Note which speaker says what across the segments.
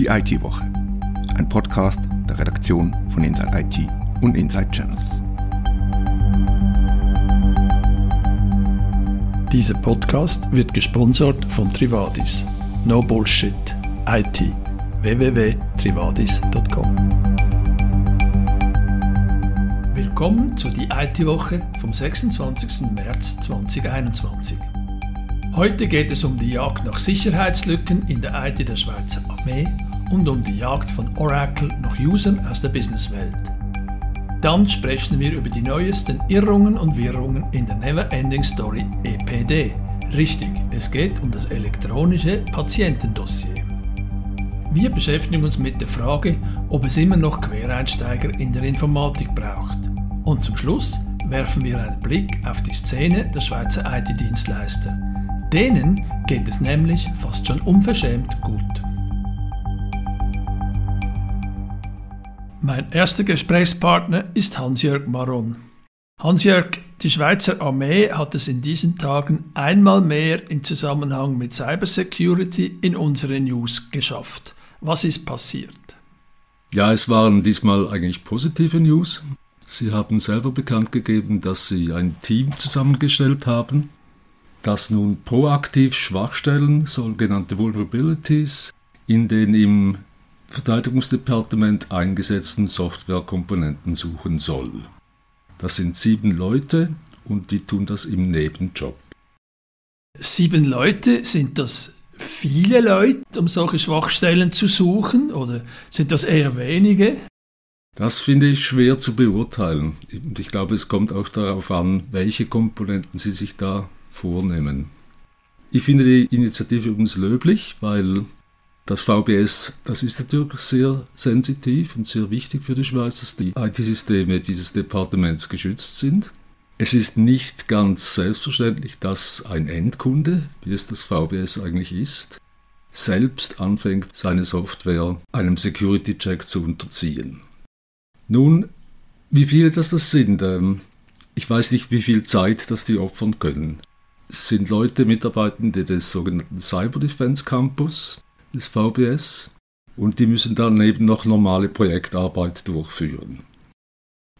Speaker 1: Die IT-Woche. Ein Podcast der Redaktion von Inside IT und Inside Channels.
Speaker 2: Dieser Podcast wird gesponsert von Trivadis. No Bullshit. IT. www.trivadis.com Willkommen zu die IT-Woche vom 26. März 2021. Heute geht es um die Jagd nach Sicherheitslücken in der IT der Schweizer Armee und um die Jagd von Oracle nach Usern aus der Businesswelt. Dann sprechen wir über die neuesten Irrungen und Wirrungen in der Never-Ending Story EPD. Richtig, es geht um das elektronische Patientendossier. Wir beschäftigen uns mit der Frage, ob es immer noch Quereinsteiger in der Informatik braucht. Und zum Schluss werfen wir einen Blick auf die Szene der Schweizer IT-Dienstleister. Denen geht es nämlich fast schon unverschämt gut. Mein erster Gesprächspartner ist Hans-Jörg Maron. Hans-Jörg, die Schweizer Armee hat es in diesen Tagen einmal mehr in Zusammenhang mit Cybersecurity in unsere News geschafft. Was ist passiert?
Speaker 3: Ja, es waren diesmal eigentlich positive News. Sie haben selber bekannt gegeben, dass Sie ein Team zusammengestellt haben, das nun proaktiv Schwachstellen, sogenannte Vulnerabilities, in den im Verteidigungsdepartement eingesetzten Softwarekomponenten suchen soll. Das sind sieben Leute und die tun das im Nebenjob.
Speaker 2: Sieben Leute, sind das viele Leute, um solche Schwachstellen zu suchen oder sind das eher wenige?
Speaker 3: Das finde ich schwer zu beurteilen. Und ich glaube, es kommt auch darauf an, welche Komponenten Sie sich da vornehmen. Ich finde die Initiative übrigens löblich, weil das VBS, das ist natürlich sehr sensitiv und sehr wichtig für die Schweiz, dass die IT-Systeme dieses Departements geschützt sind. Es ist nicht ganz selbstverständlich, dass ein Endkunde, wie es das VBS eigentlich ist, selbst anfängt, seine Software einem Security-Check zu unterziehen. Nun, wie viele das das sind, ähm, ich weiß nicht, wie viel Zeit das die opfern können sind Leute Mitarbeitende des sogenannten Cyber Defense Campus des VBS und die müssen dann eben noch normale Projektarbeit durchführen.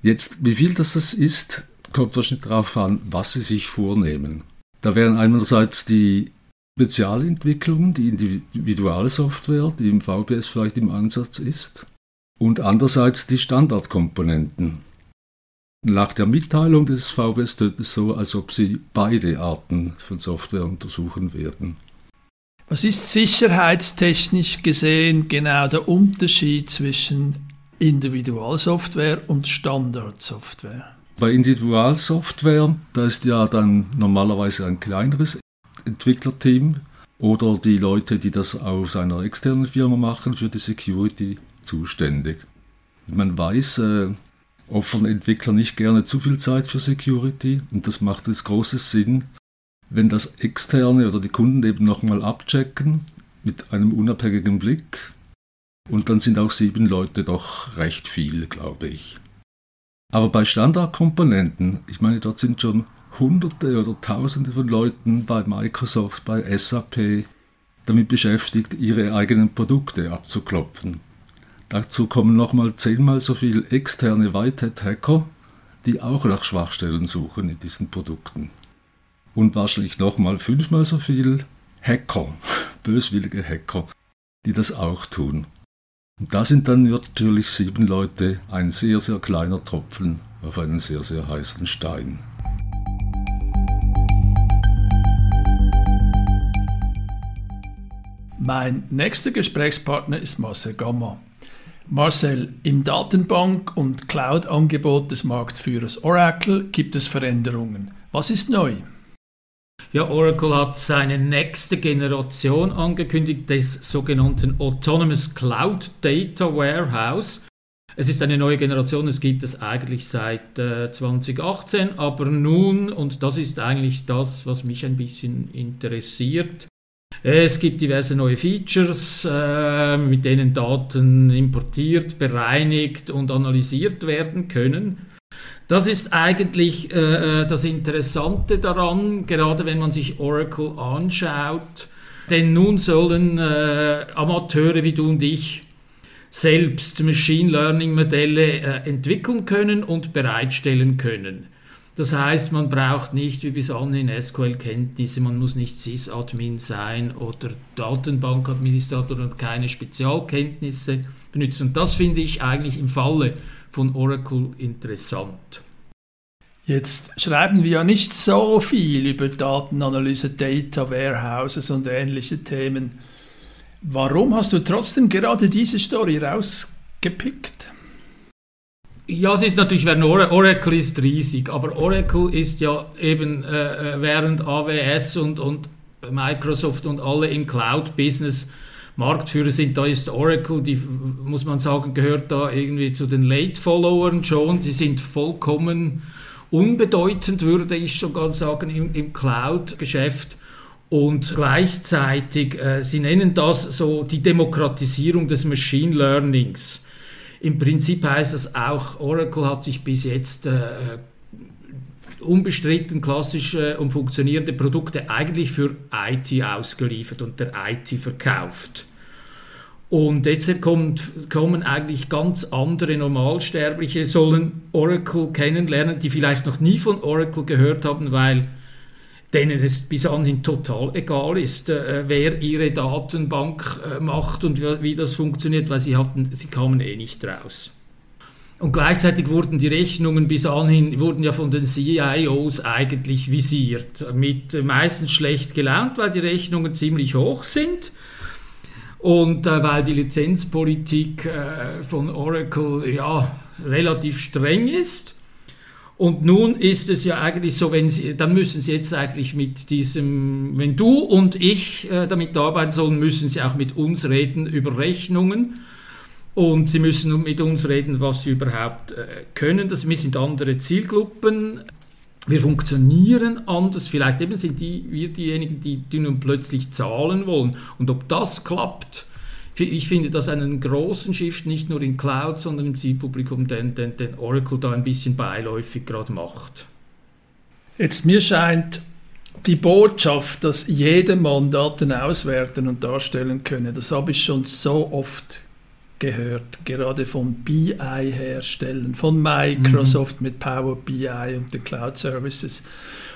Speaker 3: Jetzt, wie viel das, ist, kommt wahrscheinlich darauf an, was sie sich vornehmen. Da wären einerseits die Spezialentwicklungen, die Individualsoftware, die im VBS vielleicht im Einsatz ist, und andererseits die Standardkomponenten, nach der Mitteilung des VBS tut es so, als ob sie beide Arten von Software untersuchen werden.
Speaker 2: Was ist sicherheitstechnisch gesehen genau der Unterschied zwischen Individualsoftware und Standardsoftware?
Speaker 3: Bei Individualsoftware, da ist ja dann normalerweise ein kleineres Entwicklerteam oder die Leute, die das aus einer externen Firma machen, für die Security zuständig. Man weiß, äh, Entwickler nicht gerne zu viel Zeit für Security und das macht es großes Sinn, wenn das Externe oder die Kunden eben nochmal abchecken mit einem unabhängigen Blick. Und dann sind auch sieben Leute doch recht viel, glaube ich. Aber bei Standardkomponenten, ich meine, dort sind schon Hunderte oder Tausende von Leuten bei Microsoft, bei SAP damit beschäftigt, ihre eigenen Produkte abzuklopfen. Dazu kommen nochmal zehnmal so viele externe Whitehead-Hacker, die auch nach Schwachstellen suchen in diesen Produkten. Und wahrscheinlich nochmal fünfmal so viele Hacker, böswillige Hacker, die das auch tun. Und da sind dann natürlich sieben Leute ein sehr, sehr kleiner Tropfen auf einen sehr, sehr heißen Stein.
Speaker 2: Mein nächster Gesprächspartner ist Marcel Gamma. Marcel, im Datenbank- und Cloud-Angebot des Marktführers Oracle gibt es Veränderungen. Was ist neu?
Speaker 4: Ja, Oracle hat seine nächste Generation angekündigt, des sogenannten Autonomous Cloud Data Warehouse. Es ist eine neue Generation, es gibt es eigentlich seit äh, 2018, aber nun, und das ist eigentlich das, was mich ein bisschen interessiert, es gibt diverse neue Features, äh, mit denen Daten importiert, bereinigt und analysiert werden können. Das ist eigentlich äh, äh, das Interessante daran, gerade wenn man sich Oracle anschaut. Denn nun sollen äh, Amateure wie du und ich selbst Machine Learning Modelle äh, entwickeln können und bereitstellen können. Das heißt, man braucht nicht wie bis anhin SQL-Kenntnisse, man muss nicht Sys-Admin sein oder Datenbankadministrator und keine Spezialkenntnisse benutzen. Und das finde ich eigentlich im Falle von Oracle interessant.
Speaker 2: Jetzt schreiben wir ja nicht so viel über Datenanalyse, Data Warehouses und ähnliche Themen. Warum hast du trotzdem gerade diese Story rausgepickt?
Speaker 4: Ja, es ist natürlich, wenn Oracle ist riesig, aber Oracle ist ja eben äh, äh während AWS und, und Microsoft und alle im Cloud-Business Marktführer sind, da ist Oracle, die muss man sagen, gehört da irgendwie zu den Late-Followern schon. Sie sind vollkommen unbedeutend, würde ich sogar sagen, im, im Cloud-Geschäft. Und gleichzeitig, äh, Sie nennen das so die Demokratisierung des Machine Learnings. Im Prinzip heißt das auch, Oracle hat sich bis jetzt äh, unbestritten klassische und funktionierende Produkte eigentlich für IT ausgeliefert und der IT verkauft. Und jetzt kommt, kommen eigentlich ganz andere Normalsterbliche, sollen Oracle kennenlernen, die vielleicht noch nie von Oracle gehört haben, weil denen es bis anhin total egal ist, äh, wer ihre Datenbank äh, macht und wie, wie, das funktioniert, weil sie, hatten, sie kamen eh nicht raus. Und gleichzeitig wurden die Rechnungen bis anhin wurden ja von den CIOs eigentlich visiert, mit meistens schlecht gelaunt, weil die Rechnungen ziemlich hoch sind und äh, weil die Lizenzpolitik äh, von Oracle ja relativ streng ist. Und nun ist es ja eigentlich so, wenn Sie, dann müssen Sie jetzt eigentlich mit diesem, wenn du und ich äh, damit arbeiten sollen, müssen Sie auch mit uns reden über Rechnungen. Und Sie müssen mit uns reden, was Sie überhaupt äh, können. Das, sind andere Zielgruppen. Wir funktionieren anders. Vielleicht eben sind die, wir diejenigen, die, die nun plötzlich zahlen wollen. Und ob das klappt, ich finde das einen großen Shift, nicht nur in Cloud, sondern im Zielpublikum, den, den, den Oracle da ein bisschen beiläufig gerade macht.
Speaker 2: Jetzt mir scheint die Botschaft, dass jedermann Daten auswerten und darstellen könne, das habe ich schon so oft gehört, gerade von BI-Herstellen, von Microsoft mhm. mit Power BI und den Cloud Services.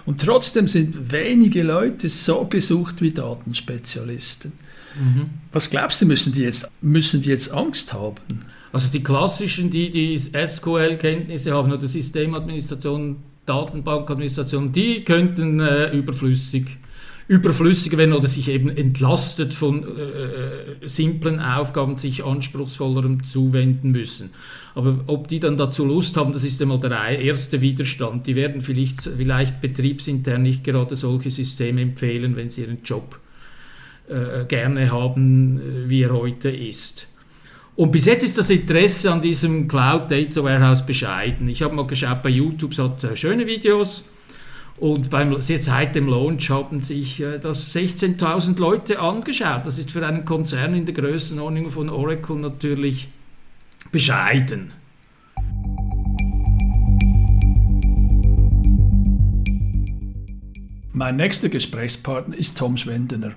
Speaker 2: Und trotzdem sind wenige Leute so gesucht wie Datenspezialisten. Mhm. Was glaubst du, müssen die, jetzt, müssen die jetzt Angst haben?
Speaker 4: Also die klassischen, die die SQL-Kenntnisse haben oder Systemadministration, Datenbankadministration, die könnten äh, überflüssig überflüssiger werden oder sich eben entlastet von äh, äh, simplen Aufgaben sich anspruchsvollerem zuwenden müssen. Aber ob die dann dazu Lust haben, das ist einmal der erste Widerstand. Die werden vielleicht, vielleicht betriebsintern nicht gerade solche Systeme empfehlen, wenn sie ihren Job äh, gerne haben, äh, wie er heute ist. Und bis jetzt ist das Interesse an diesem Cloud Data Warehouse bescheiden. Ich habe mal geschaut bei YouTube, hat äh, schöne Videos. Und beim, seit dem Launch haben sich äh, das 16.000 Leute angeschaut. Das ist für einen Konzern in der Größenordnung von Oracle natürlich bescheiden.
Speaker 2: Mein nächster Gesprächspartner ist Tom Schwendener.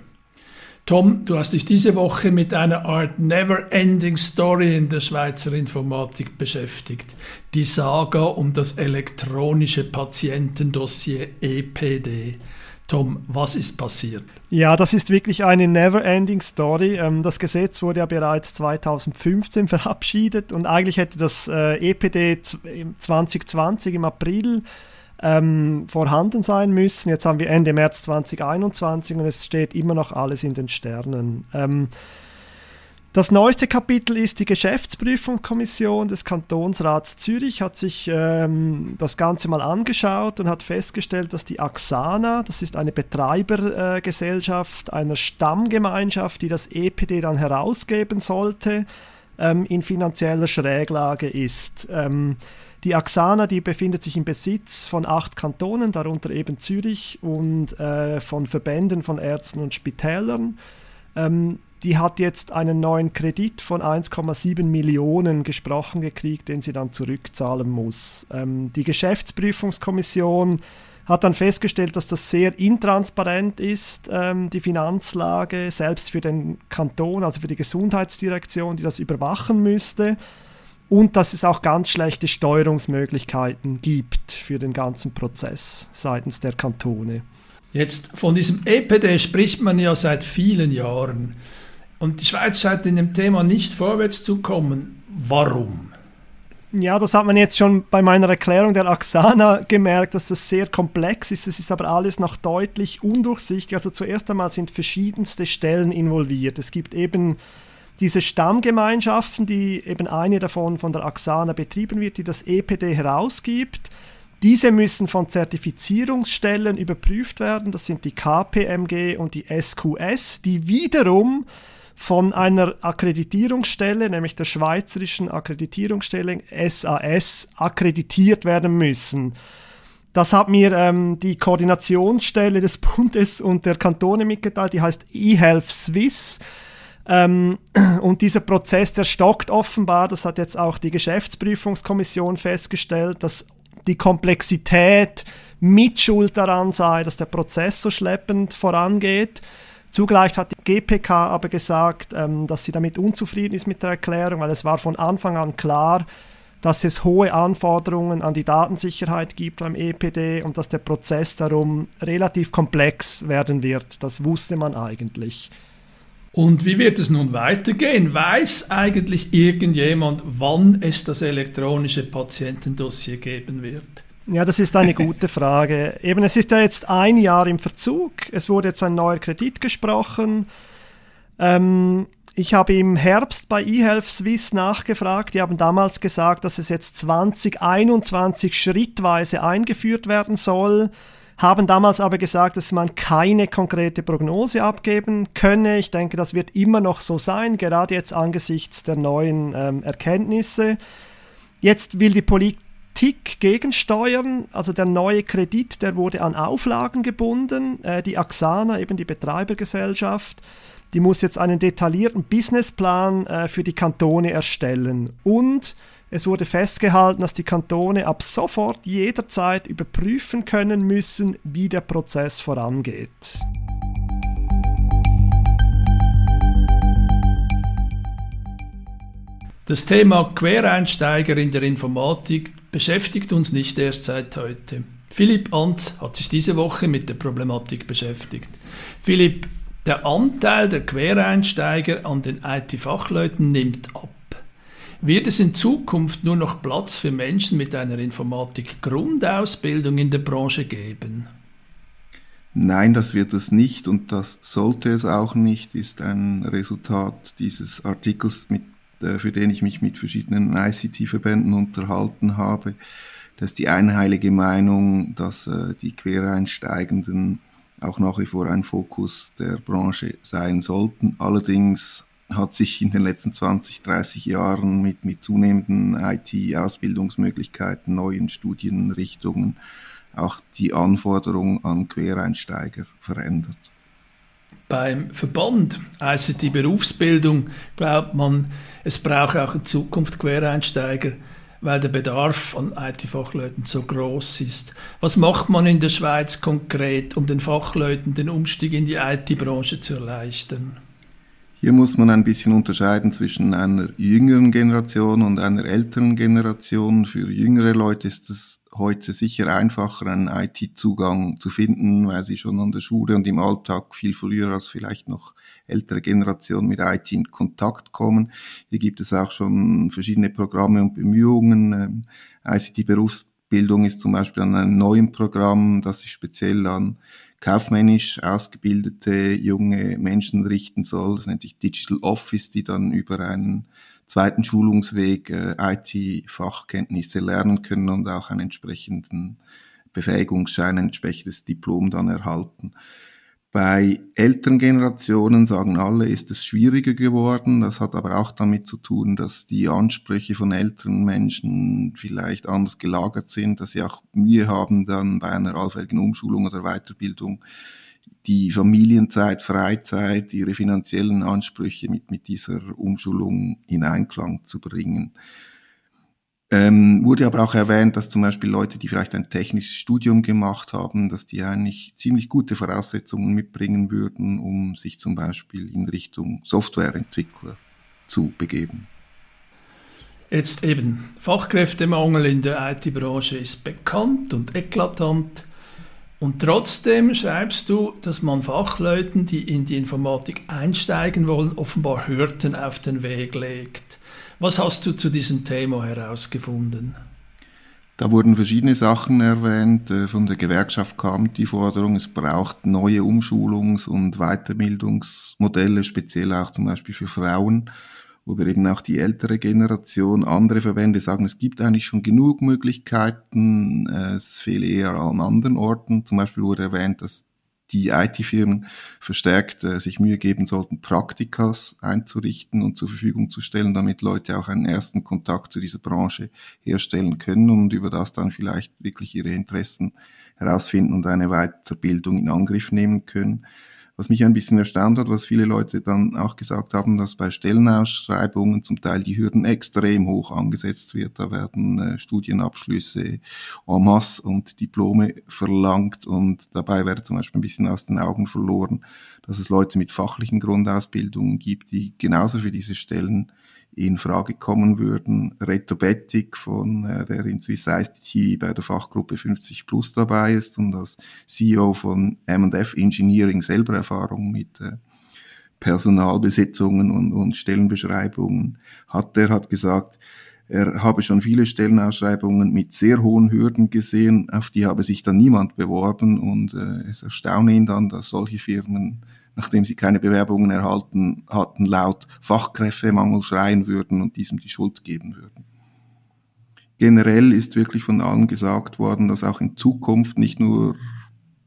Speaker 2: Tom, du hast dich diese Woche mit einer Art Never-Ending Story in der Schweizer Informatik beschäftigt. Die Saga um das elektronische Patientendossier EPD. Tom, was ist passiert?
Speaker 5: Ja, das ist wirklich eine never-ending Story. Ähm, das Gesetz wurde ja bereits 2015 verabschiedet und eigentlich hätte das äh, EPD 2020 im April ähm, vorhanden sein müssen. Jetzt haben wir Ende März 2021 und es steht immer noch alles in den Sternen. Ähm, das neueste Kapitel ist die Geschäftsprüfungskommission des Kantonsrats Zürich, hat sich ähm, das Ganze mal angeschaut und hat festgestellt, dass die Axana, das ist eine Betreibergesellschaft äh, einer Stammgemeinschaft, die das EPD dann herausgeben sollte, ähm, in finanzieller Schräglage ist. Ähm, die Axana, die befindet sich im Besitz von acht Kantonen, darunter eben Zürich und äh, von Verbänden von Ärzten und Spitälern. Ähm, die hat jetzt einen neuen Kredit von 1,7 Millionen gesprochen gekriegt, den sie dann zurückzahlen muss. Ähm, die Geschäftsprüfungskommission hat dann festgestellt, dass das sehr intransparent ist, ähm, die Finanzlage, selbst für den Kanton, also für die Gesundheitsdirektion, die das überwachen müsste. Und dass es auch ganz schlechte Steuerungsmöglichkeiten gibt für den ganzen Prozess seitens der Kantone.
Speaker 2: Jetzt von diesem EPD spricht man ja seit vielen Jahren. Und die Schweiz scheint in dem Thema nicht vorwärts zu kommen. Warum?
Speaker 5: Ja, das hat man jetzt schon bei meiner Erklärung der Axana gemerkt, dass das sehr komplex ist. Es ist aber alles noch deutlich undurchsichtig. Also zuerst einmal sind verschiedenste Stellen involviert. Es gibt eben diese Stammgemeinschaften, die eben eine davon von der Axana betrieben wird, die das EPD herausgibt. Diese müssen von Zertifizierungsstellen überprüft werden. Das sind die KPMG und die SQS, die wiederum von einer Akkreditierungsstelle, nämlich der Schweizerischen Akkreditierungsstelle SAS, akkreditiert werden müssen. Das hat mir ähm, die Koordinationsstelle des Bundes und der Kantone mitgeteilt, die heißt eHealth Swiss. Ähm, und dieser Prozess, der stockt offenbar, das hat jetzt auch die Geschäftsprüfungskommission festgestellt, dass die Komplexität mit Schuld daran sei, dass der Prozess so schleppend vorangeht. Zugleich hat die GPK aber gesagt, ähm, dass sie damit unzufrieden ist mit der Erklärung, weil es war von Anfang an klar, dass es hohe Anforderungen an die Datensicherheit gibt beim EPD und dass der Prozess darum relativ komplex werden wird. Das wusste man eigentlich.
Speaker 2: Und wie wird es nun weitergehen? Weiß eigentlich irgendjemand, wann es das elektronische Patientendossier geben wird?
Speaker 5: Ja, das ist eine gute Frage. Eben, es ist ja jetzt ein Jahr im Verzug. Es wurde jetzt ein neuer Kredit gesprochen. Ähm, ich habe im Herbst bei eHealth Swiss nachgefragt. Die haben damals gesagt, dass es jetzt 2021 schrittweise eingeführt werden soll. Haben damals aber gesagt, dass man keine konkrete Prognose abgeben könne. Ich denke, das wird immer noch so sein, gerade jetzt angesichts der neuen ähm, Erkenntnisse. Jetzt will die Politik gegensteuern. Also der neue Kredit, der wurde an Auflagen gebunden. Äh, die Axana, eben die Betreibergesellschaft, die muss jetzt einen detaillierten Businessplan äh, für die Kantone erstellen. Und es wurde festgehalten, dass die Kantone ab sofort jederzeit überprüfen können müssen, wie der Prozess vorangeht.
Speaker 2: Das Thema Quereinsteiger in der Informatik beschäftigt uns nicht erst seit heute. Philipp Antz hat sich diese Woche mit der Problematik beschäftigt. Philipp, der Anteil der Quereinsteiger an den IT-Fachleuten nimmt ab. Wird es in Zukunft nur noch Platz für Menschen mit einer Informatik-Grundausbildung in der Branche geben?
Speaker 1: Nein, das wird es nicht und das sollte es auch nicht, ist ein Resultat dieses Artikels mit äh, für den ich mich mit verschiedenen ICT-Verbänden unterhalten habe. Das ist die einheilige Meinung, dass äh, die Quereinsteigenden auch nach wie vor ein Fokus der Branche sein sollten. Allerdings hat sich in den letzten 20, 30 Jahren mit, mit zunehmenden IT-Ausbildungsmöglichkeiten, neuen Studienrichtungen auch die Anforderung an Quereinsteiger verändert.
Speaker 2: Beim Verband ICT Berufsbildung glaubt man, es braucht auch in Zukunft Quereinsteiger, weil der Bedarf an IT-Fachleuten so groß ist. Was macht man in der Schweiz konkret, um den Fachleuten den Umstieg in die IT-Branche zu erleichtern?
Speaker 1: Hier muss man ein bisschen unterscheiden zwischen einer jüngeren Generation und einer älteren Generation. Für jüngere Leute ist es heute sicher einfacher, einen IT-Zugang zu finden, weil sie schon an der Schule und im Alltag viel früher als vielleicht noch ältere Generationen mit IT in Kontakt kommen. Hier gibt es auch schon verschiedene Programme und Bemühungen. Ähm, ICT-Berufsbildung ist zum Beispiel an einem neuen Programm, das sich speziell an kaufmännisch ausgebildete junge Menschen richten soll. Das nennt sich Digital Office, die dann über einen zweiten Schulungsweg äh, IT-Fachkenntnisse lernen können und auch einen entsprechenden Befähigungsschein, ein entsprechendes Diplom dann erhalten. Bei älteren Generationen sagen alle, ist es schwieriger geworden. Das hat aber auch damit zu tun, dass die Ansprüche von älteren Menschen vielleicht anders gelagert sind, dass sie auch Mühe haben, dann bei einer allfälligen Umschulung oder Weiterbildung die Familienzeit, Freizeit, ihre finanziellen Ansprüche mit, mit dieser Umschulung in Einklang zu bringen. Ähm, wurde aber auch erwähnt, dass zum Beispiel Leute, die vielleicht ein technisches Studium gemacht haben, dass die eigentlich ziemlich gute Voraussetzungen mitbringen würden, um sich zum Beispiel in Richtung Softwareentwickler zu begeben.
Speaker 2: Jetzt eben, Fachkräftemangel in der IT-Branche ist bekannt und eklatant. Und trotzdem schreibst du, dass man Fachleuten, die in die Informatik einsteigen wollen, offenbar Hürden auf den Weg legt. Was hast du zu diesem Thema herausgefunden?
Speaker 1: Da wurden verschiedene Sachen erwähnt. Äh, von der Gewerkschaft kam die Forderung, es braucht neue Umschulungs- und Weiterbildungsmodelle, speziell auch zum Beispiel für Frauen oder eben auch die ältere Generation. Andere Verbände sagen, es gibt eigentlich schon genug Möglichkeiten, es fehle eher an anderen Orten. Zum Beispiel wurde erwähnt, dass die IT-Firmen verstärkt äh, sich Mühe geben sollten, Praktikas einzurichten und zur Verfügung zu stellen, damit Leute auch einen ersten Kontakt zu dieser Branche herstellen können und über das dann vielleicht wirklich ihre Interessen herausfinden und eine Weiterbildung in Angriff nehmen können. Was mich ein bisschen erstaunt hat, was viele Leute dann auch gesagt haben, dass bei Stellenausschreibungen zum Teil die Hürden extrem hoch angesetzt wird. Da werden äh, Studienabschlüsse en masse und Diplome verlangt und dabei wird zum Beispiel ein bisschen aus den Augen verloren, dass es Leute mit fachlichen Grundausbildungen gibt, die genauso für diese Stellen in Frage kommen würden. Reto von, äh, der in Swiss ICT bei der Fachgruppe 50 Plus dabei ist und als CEO von M&F Engineering selber Erfahrung mit äh, Personalbesetzungen und, und Stellenbeschreibungen hat. Der hat gesagt, er habe schon viele Stellenausschreibungen mit sehr hohen Hürden gesehen, auf die habe sich dann niemand beworben und äh, es erstaune ihn dann, dass solche Firmen nachdem sie keine Bewerbungen erhalten hatten, laut Fachkräftemangel schreien würden und diesem die Schuld geben würden. Generell ist wirklich von allen gesagt worden, dass auch in Zukunft nicht nur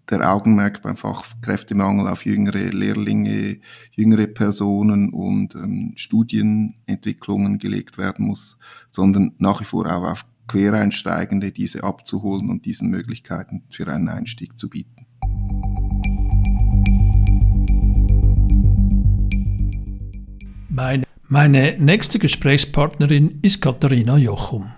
Speaker 1: der Augenmerk beim Fachkräftemangel auf jüngere Lehrlinge, jüngere Personen und ähm, Studienentwicklungen gelegt werden muss, sondern nach wie vor auch auf Quereinsteigende diese abzuholen und diesen Möglichkeiten für einen Einstieg zu bieten.
Speaker 2: Meine, meine nächste Gesprächspartnerin ist Katharina Jochum.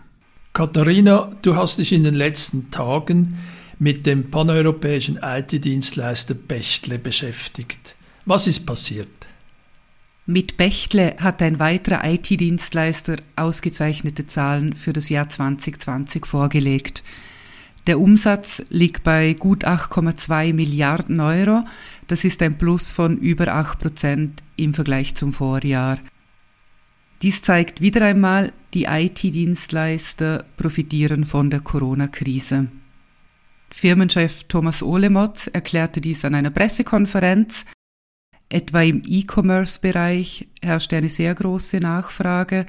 Speaker 2: Katharina, du hast dich in den letzten Tagen mit dem paneuropäischen IT-Dienstleister Bechtle beschäftigt. Was ist passiert?
Speaker 6: Mit Bechtle hat ein weiterer IT-Dienstleister ausgezeichnete Zahlen für das Jahr 2020 vorgelegt. Der Umsatz liegt bei gut 8,2 Milliarden Euro. Das ist ein Plus von über 8 Prozent im Vergleich zum Vorjahr. Dies zeigt wieder einmal, die IT-Dienstleister profitieren von der Corona-Krise. Firmenchef Thomas Ohlemotz erklärte dies an einer Pressekonferenz. Etwa im E-Commerce-Bereich herrscht eine sehr große Nachfrage.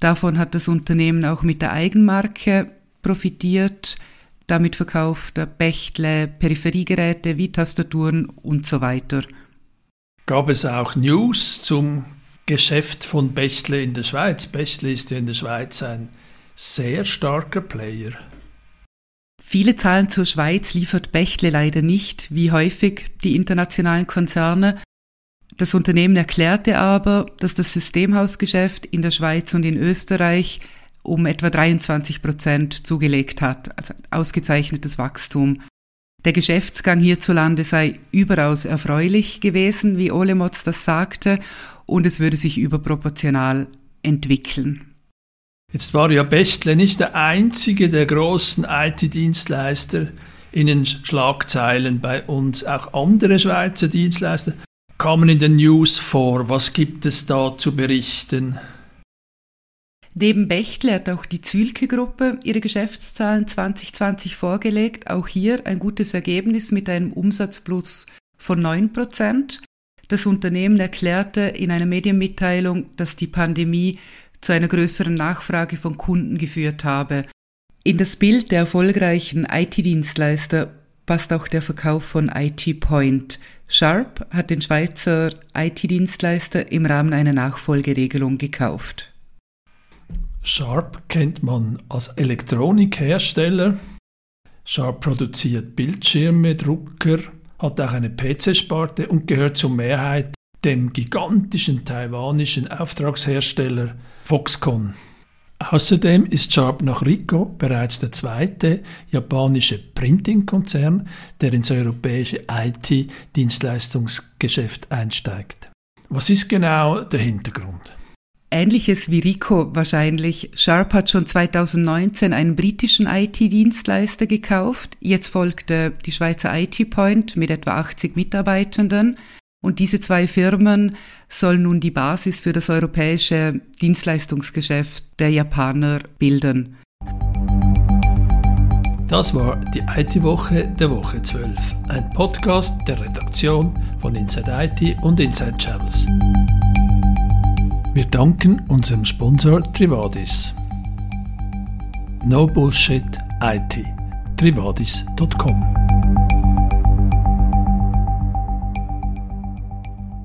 Speaker 6: Davon hat das Unternehmen auch mit der Eigenmarke profitiert. Damit verkauft er Bechtle Peripheriegeräte wie Tastaturen und so weiter.
Speaker 2: Gab es auch News zum Geschäft von Bechtle in der Schweiz? Bechtle ist ja in der Schweiz ein sehr starker Player.
Speaker 6: Viele Zahlen zur Schweiz liefert Bechtle leider nicht, wie häufig die internationalen Konzerne. Das Unternehmen erklärte aber, dass das Systemhausgeschäft in der Schweiz und in Österreich um etwa 23 Prozent zugelegt hat, also ausgezeichnetes Wachstum. Der Geschäftsgang hierzulande sei überaus erfreulich gewesen, wie Olemotz das sagte, und es würde sich überproportional entwickeln.
Speaker 2: Jetzt war ja Bechtle nicht der einzige der großen IT-Dienstleister in den Schlagzeilen bei uns. Auch andere Schweizer Dienstleister kamen in den News vor. Was gibt es da zu berichten?
Speaker 6: Neben Bechtle hat auch die Zülke-Gruppe ihre Geschäftszahlen 2020 vorgelegt. Auch hier ein gutes Ergebnis mit einem Umsatzplus von 9 Prozent. Das Unternehmen erklärte in einer Medienmitteilung, dass die Pandemie zu einer größeren Nachfrage von Kunden geführt habe. In das Bild der erfolgreichen IT-Dienstleister passt auch der Verkauf von IT Point. Sharp hat den Schweizer IT-Dienstleister im Rahmen einer Nachfolgeregelung gekauft.
Speaker 2: Sharp kennt man als Elektronikhersteller. Sharp produziert Bildschirme, Drucker, hat auch eine PC-Sparte und gehört zur Mehrheit dem gigantischen taiwanischen Auftragshersteller Foxconn. Außerdem ist Sharp nach Ricoh bereits der zweite japanische Printing-Konzern, der ins europäische IT-Dienstleistungsgeschäft einsteigt. Was ist genau der Hintergrund?
Speaker 6: Ähnliches wie Rico wahrscheinlich. Sharp hat schon 2019 einen britischen IT-Dienstleister gekauft. Jetzt folgte die Schweizer IT Point mit etwa 80 Mitarbeitenden. Und diese zwei Firmen sollen nun die Basis für das europäische Dienstleistungsgeschäft der Japaner bilden.
Speaker 2: Das war die IT-Woche der Woche 12, ein Podcast der Redaktion von Inside IT und Inside Channels. Wir danken unserem Sponsor Trivadis. No Bullshit IT. Trivadis.com